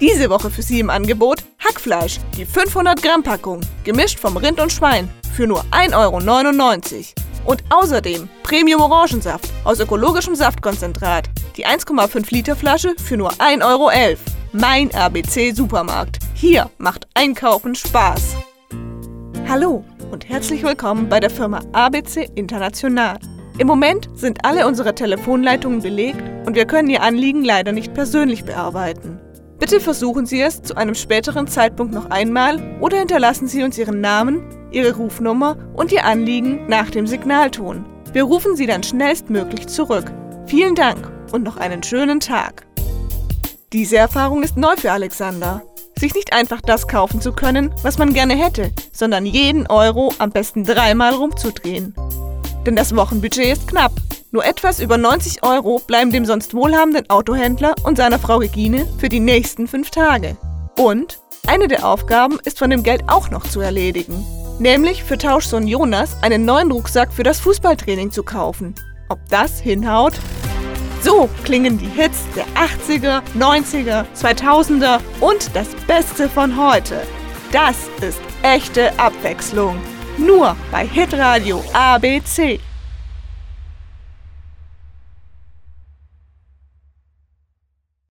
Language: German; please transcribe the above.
Diese Woche für Sie im Angebot Hackfleisch, die 500 Gramm Packung, gemischt vom Rind und Schwein, für nur 1,99 Euro. Und außerdem Premium Orangensaft aus ökologischem Saftkonzentrat, die 1,5 Liter Flasche für nur 1,11 Euro. Mein ABC Supermarkt. Hier macht Einkaufen Spaß. Hallo und herzlich willkommen bei der Firma ABC International. Im Moment sind alle unsere Telefonleitungen belegt und wir können Ihr Anliegen leider nicht persönlich bearbeiten. Bitte versuchen Sie es zu einem späteren Zeitpunkt noch einmal oder hinterlassen Sie uns Ihren Namen, Ihre Rufnummer und Ihr Anliegen nach dem Signalton. Wir rufen Sie dann schnellstmöglich zurück. Vielen Dank und noch einen schönen Tag. Diese Erfahrung ist neu für Alexander. Sich nicht einfach das kaufen zu können, was man gerne hätte, sondern jeden Euro am besten dreimal rumzudrehen. Denn das Wochenbudget ist knapp. Nur etwas über 90 Euro bleiben dem sonst wohlhabenden Autohändler und seiner Frau Regine für die nächsten fünf Tage. Und eine der Aufgaben ist von dem Geld auch noch zu erledigen. Nämlich für Tauschsohn Jonas einen neuen Rucksack für das Fußballtraining zu kaufen. Ob das hinhaut? So klingen die Hits der 80er, 90er, 2000er und das Beste von heute. Das ist echte Abwechslung. Nur bei Hitradio ABC.